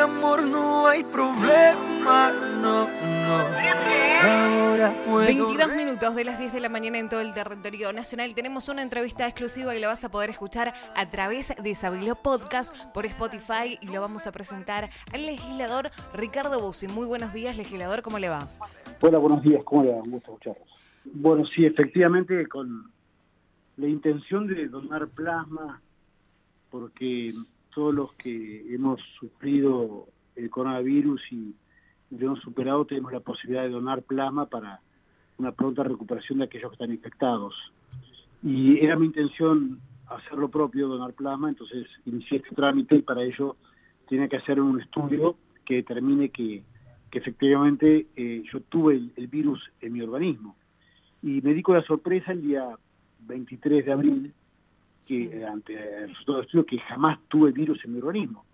amor, no hay problema, no, no. Ahora puedo 22 minutos de las 10 de la mañana en todo el territorio nacional. Tenemos una entrevista exclusiva y la vas a poder escuchar a través de Sabilo Podcast por Spotify y lo vamos a presentar al legislador Ricardo Bussi. Muy buenos días, legislador, ¿cómo le va? Hola, buenos días, ¿cómo le va? Un gusto escucharlos. Bueno, sí, efectivamente, con la intención de donar plasma, porque todos los que hemos sufrido el coronavirus y lo hemos superado, tenemos la posibilidad de donar plasma para una pronta recuperación de aquellos que están infectados. Y era mi intención hacer lo propio, donar plasma, entonces inicié este trámite y para ello tiene que hacer un estudio que determine que, que efectivamente eh, yo tuve el, el virus en mi organismo. Y me di con la sorpresa el día 23 de abril, Sí. eh, ante el resultado del estudio, que jamás tuve virus en mi organismo.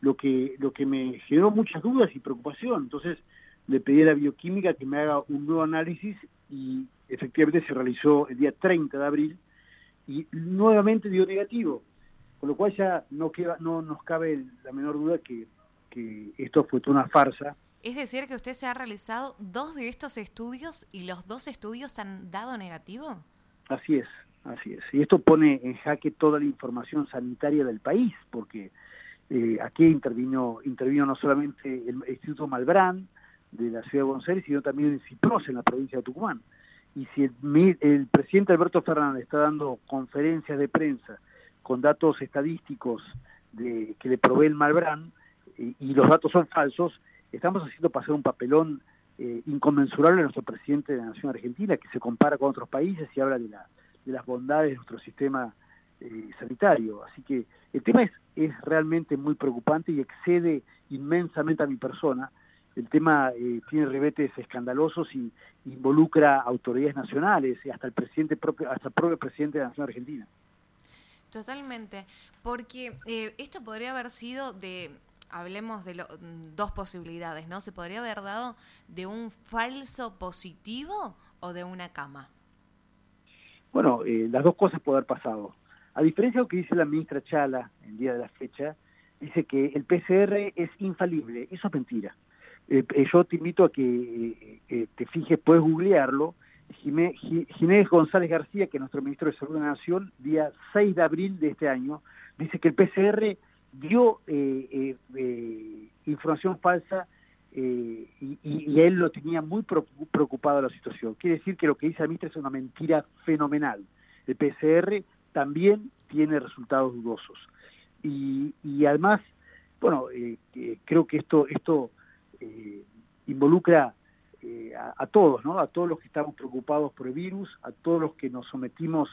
Lo que, lo que me generó muchas dudas y preocupación. Entonces le pedí a la bioquímica que me haga un nuevo análisis y efectivamente se realizó el día 30 de abril y nuevamente dio negativo. Con lo cual ya no, queda, no nos cabe la menor duda que, que esto fue toda una farsa. Es decir, que usted se ha realizado dos de estos estudios y los dos estudios han dado negativo. Así es, así es. Y esto pone en jaque toda la información sanitaria del país, porque eh, aquí intervino, intervino no solamente el Instituto Malbrán de la ciudad de Buenos Aires, sino también el CIPROS en la provincia de Tucumán. Y si el, el presidente Alberto Fernández está dando conferencias de prensa con datos estadísticos de, que le provee el Malbrán, y los datos son falsos, estamos haciendo pasar un papelón eh, inconmensurable a nuestro presidente de la Nación Argentina, que se compara con otros países y habla de, la, de las bondades de nuestro sistema eh, sanitario. Así que el tema es, es realmente muy preocupante y excede inmensamente a mi persona. El tema eh, tiene rebetes escandalosos y involucra autoridades nacionales y hasta el presidente propio, hasta el propio presidente de la Nación Argentina. Totalmente, porque eh, esto podría haber sido de, hablemos de lo- dos posibilidades, ¿no? Se podría haber dado de un falso positivo o de una cama. Bueno, eh, las dos cosas pueden haber pasado. A diferencia de lo que dice la ministra Chala el día de la fecha, dice que el PCR es infalible. Eso es mentira. Eh, eh, yo te invito a que eh, eh, te fijes, puedes googlearlo. Jimé- Ji- Ginés González García, que es nuestro ministro de Salud de la Nación, día 6 de abril de este año, dice que el PCR dio información falsa eh, y, y- él lo tenía muy preocu- preocupado la situación. Quiere decir que lo que dice ministra es una mentira fenomenal. El PCR también tiene resultados dudosos. Y, y además, bueno, eh, creo que esto, esto eh, involucra eh, a, a todos, ¿no? A todos los que estamos preocupados por el virus, a todos los que nos sometimos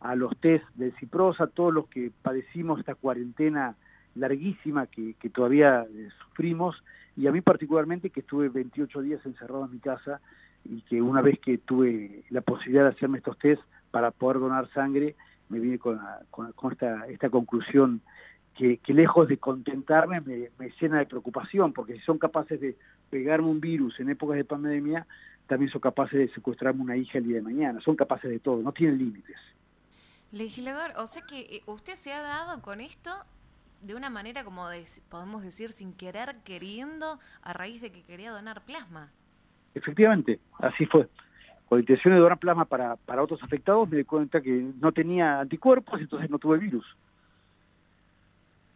a los test del CIPROS, a todos los que padecimos esta cuarentena larguísima que, que todavía eh, sufrimos, y a mí particularmente que estuve 28 días encerrado en mi casa y que una vez que tuve la posibilidad de hacerme estos test para poder donar sangre, me vine con, la- con, esta, esta conclusión que, lejos de contentarme me, me llena de preocupación, porque si son capaces de pegarme un virus en épocas de pandemia, también son capaces de secuestrarme una hija el día de mañana, son capaces de todo, no tienen límites. Legislador, o sea que eh, usted se ha dado con esto de una manera como de, podemos decir sin querer queriendo a raíz de que quería donar plasma. Efectivamente, así fue. Con la intención de donar plasma para, para otros afectados, me di cuenta que no tenía anticuerpos, entonces no tuve virus.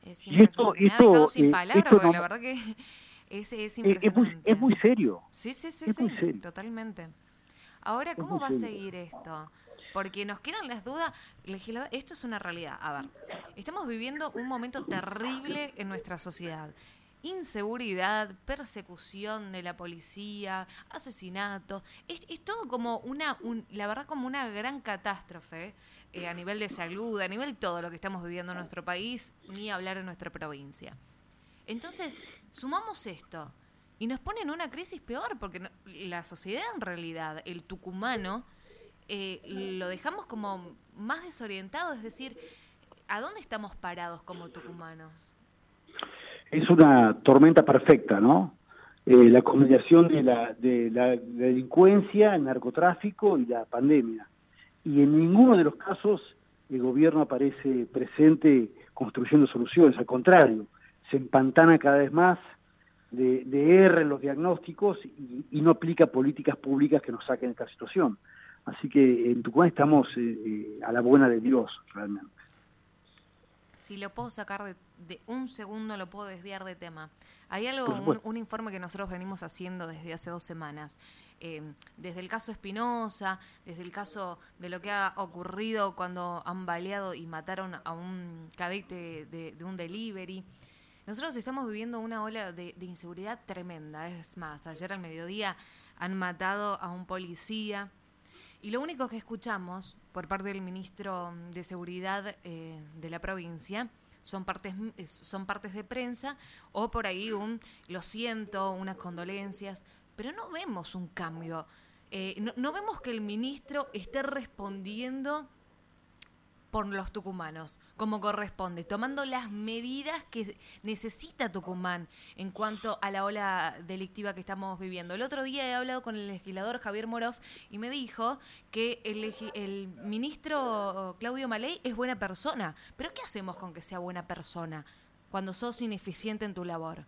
Es Y esto- impresionante. Me ha esto, dejado sin eh, palabras esto porque no- la verdad que es, es Eh, Es, impresionante. muy, es muy serio. Sí, sí, sí, es sí, muy serio. totalmente. Ahora, ¿cómo va a seguir esto? Porque nos quedan las dudas. Legislador, esto es una realidad. A ver, estamos viviendo un momento terrible en nuestra sociedad. Inseguridad, persecución de la policía, asesinato. Es, es todo como una, un- la verdad, como una gran catástrofe eh, a nivel de salud, a nivel todo lo que estamos viviendo en nuestro país, ni hablar en nuestra provincia. Entonces, sumamos esto y nos pone en una crisis peor, porque no- la sociedad en realidad, el tucumano, eh, lo dejamos como más desorientado, es decir, ¿a dónde estamos parados como tucumanos? Es una tormenta perfecta, ¿no? Eh, la combinación de la, de la delincuencia, el narcotráfico y la pandemia. Y en ninguno de los casos el gobierno aparece presente construyendo soluciones, al contrario, se empantana cada vez más, de, de R en los diagnósticos y, no aplica políticas públicas que nos saquen de esta situación. Así que en Tucumán estamos eh, eh, a la buena de Dios, realmente. Si lo puedo sacar de, un segundo, lo puedo desviar de tema. Hay algo, un, informe que nosotros venimos haciendo desde hace dos semanas. Em, desde el caso Espinosa, desde el caso de lo que ha ocurrido cuando han baleado y mataron a un cadete de, de un delivery. Nosotros estamos viviendo una ola de, inseguridad tremenda. Es más, ayer al mediodía han matado a un policía. Y lo único que escuchamos por parte del ministro de Seguridad eh, de la provincia son partes, son partes de prensa o por ahí un lo siento, unas condolencias, pero no vemos un cambio. Eh, no, no, vemos que el ministro esté respondiendo por los tucumanos, como corresponde, tomando las medidas que necesita Tucumán en cuanto a la ola delictiva que estamos viviendo. El otro día he hablado con el legislador Javier Morov y me dijo que el, el ministro Claudio Maley es buena persona. Pero ¿qué hacemos con que sea buena persona cuando sos ineficiente en tu labor?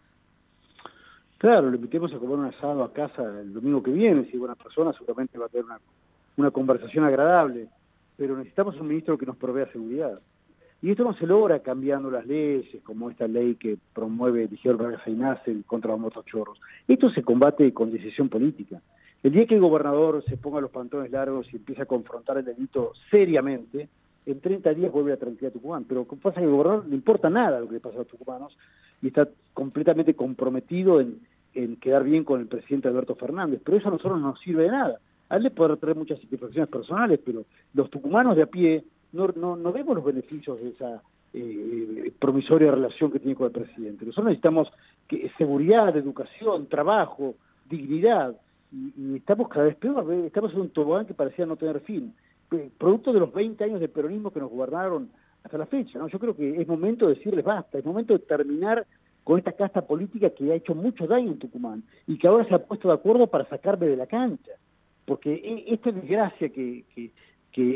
Claro, le invitemos a comer un asado a casa el domingo que viene, si es buena persona seguramente va a tener una, una conversación agradable pero necesitamos un ministro que nos provea seguridad. Y esto no se logra cambiando las leyes, como esta ley que promueve el Vargas Aynace contra los motochorros. Esto se combate con decisión política. El día que el gobernador se ponga los pantalones largos y empiece a confrontar el delito seriamente, en 30 días vuelve a tranquilidad a Tucumán. Pero pasa que al gobernador le importa nada lo que le pasa a los tucumanos y está completamente comprometido en, en quedar bien con el presidente Alberto Fernández. Pero eso a nosotros no nos sirve de nada a él le puede traer muchas satisfacciones personales, pero los tucumanos de a pie no, no, no vemos los beneficios de esa eh, promisoria relación que tiene con el presidente. Nosotros necesitamos que, seguridad, educación, trabajo, dignidad, y, estamos cada vez peor, estamos en un tobogán que parecía no tener fin, producto de los 20 años de peronismo que nos gobernaron hasta la fecha. ¿no? Yo creo que es momento de decirles basta, es momento de terminar con esta casta política que ha hecho mucho daño en Tucumán y que ahora se ha puesto de acuerdo para sacarme de la cancha porque e, esta desgracia que, que,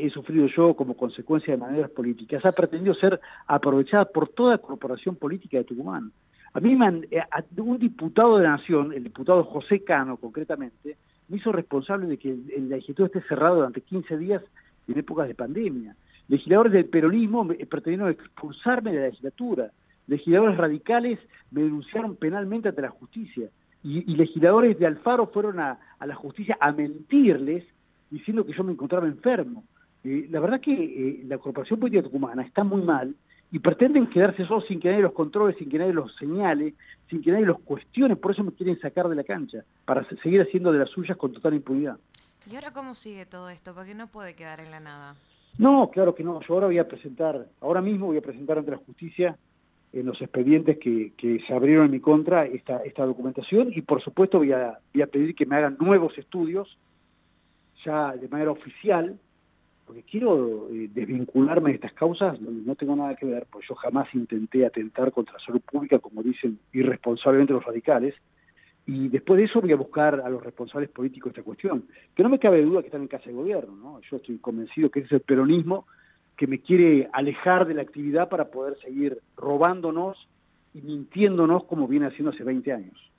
he sufrido yo como consecuencia de maneras políticas ha pretendido ser aprovechada por toda corporación política de Tucumán. A mí eh, un diputado de la Nación, el diputado José Cano concretamente, me hizo responsable de que el, legislativo esté cerrado durante 15 días en épocas de pandemia. Legisladores del peronismo pretendieron expulsarme de la legislatura. Legisladores radicales me denunciaron penalmente ante la justicia y, legisladores de Alfaro fueron a, la justicia a mentirles diciendo que yo me encontraba enfermo. Eh, la verdad que eh, la Corporación Política Tucumana está muy mal y pretenden quedarse solos sin que nadie los controle, sin que nadie los señale, sin que nadie los cuestione, por eso me quieren sacar de la cancha, para seguir haciendo de las suyas con total impunidad. ¿Y ahora cómo sigue todo esto? Porque no puede quedar en la nada. No, claro que no. Yo ahora voy a presentar, ahora mismo voy a presentar ante la justicia en los expedientes que, se abrieron en mi contra esta, esta documentación. Y por supuesto voy a, voy a pedir que me hagan nuevos estudios ya de manera oficial porque quiero eh, desvincularme de estas causas no tengo nada que ver, porque yo jamás intenté atentar contra la salud pública, como dicen irresponsablemente los radicales, y después de eso voy a buscar a los responsables políticos de esta cuestión, que no me cabe duda que están en casa de gobierno, ¿no? Yo estoy convencido que ese es el peronismo que me quiere alejar de la actividad para poder seguir robándonos y mintiéndonos como viene haciendo hace 20 años.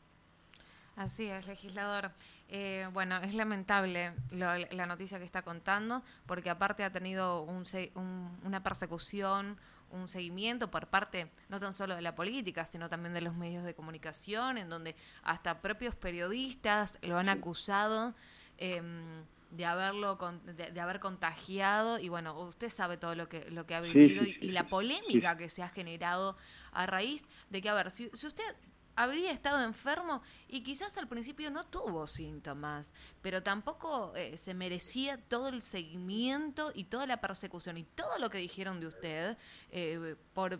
Así es, legislador. Eh, bueno, es lamentable la noticia que está contando, porque aparte ha tenido un, una persecución, un seguimiento por parte no tan solo de la política, sino también de los medios de comunicación, en donde hasta propios periodistas lo han acusado. Eh, de haberlo de, haber contagiado y bueno usted sabe todo lo que lo que ha vivido y, la polémica que se ha generado a raíz de que a ver si, si usted habría estado enfermo y quizás al principio no tuvo síntomas, pero tampoco eh, se merecía todo el seguimiento y toda la persecución y todo lo que dijeron de usted, eh, por,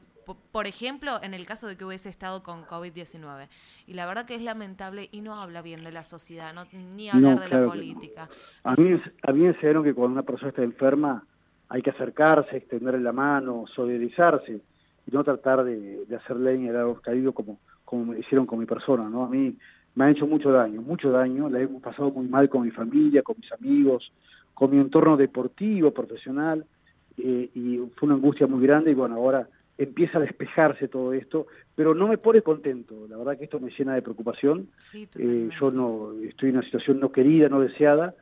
por, ejemplo, en el caso de que hubiese estado con COVID-19. Y la verdad que es lamentable y no habla bien de la sociedad, no, ni hablar de la política. A, mí, a mí enseñaron que cuando una persona está enferma hay que acercarse, extenderle la mano, solidarizarse y no tratar de, de hacer leña de algo caído como como me hicieron con mi persona, ¿no? A mí me han hecho mucho daño, mucho daño, la he pasado muy mal con mi familia, con mis amigos, con mi entorno deportivo, profesional, eh, y fue una angustia muy grande y bueno, ahora empieza a despejarse todo esto, pero no me pone contento. La verdad que esto me llena de preocupación. Eh, yo no estoy en una situación no querida, no deseada,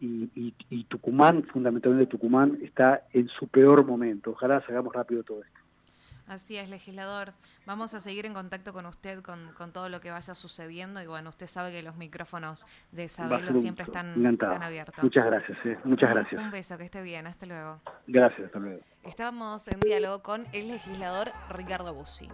y, y, Tucumán, fundamentalmente Tucumán, está en su peor momento. Ojalá hagamos rápido todo esto. Así es, legislador. Vamos a seguir en contacto con usted con, con, todo lo que vaya sucediendo y bueno, usted sabe que los micrófonos de Sabelo siempre están, están, abiertos. Muchas gracias, eh. muchas gracias. Un beso, que esté bien, hasta luego. Gracias, hasta luego. Estábamos en diálogo con el legislador Ricardo Bussi.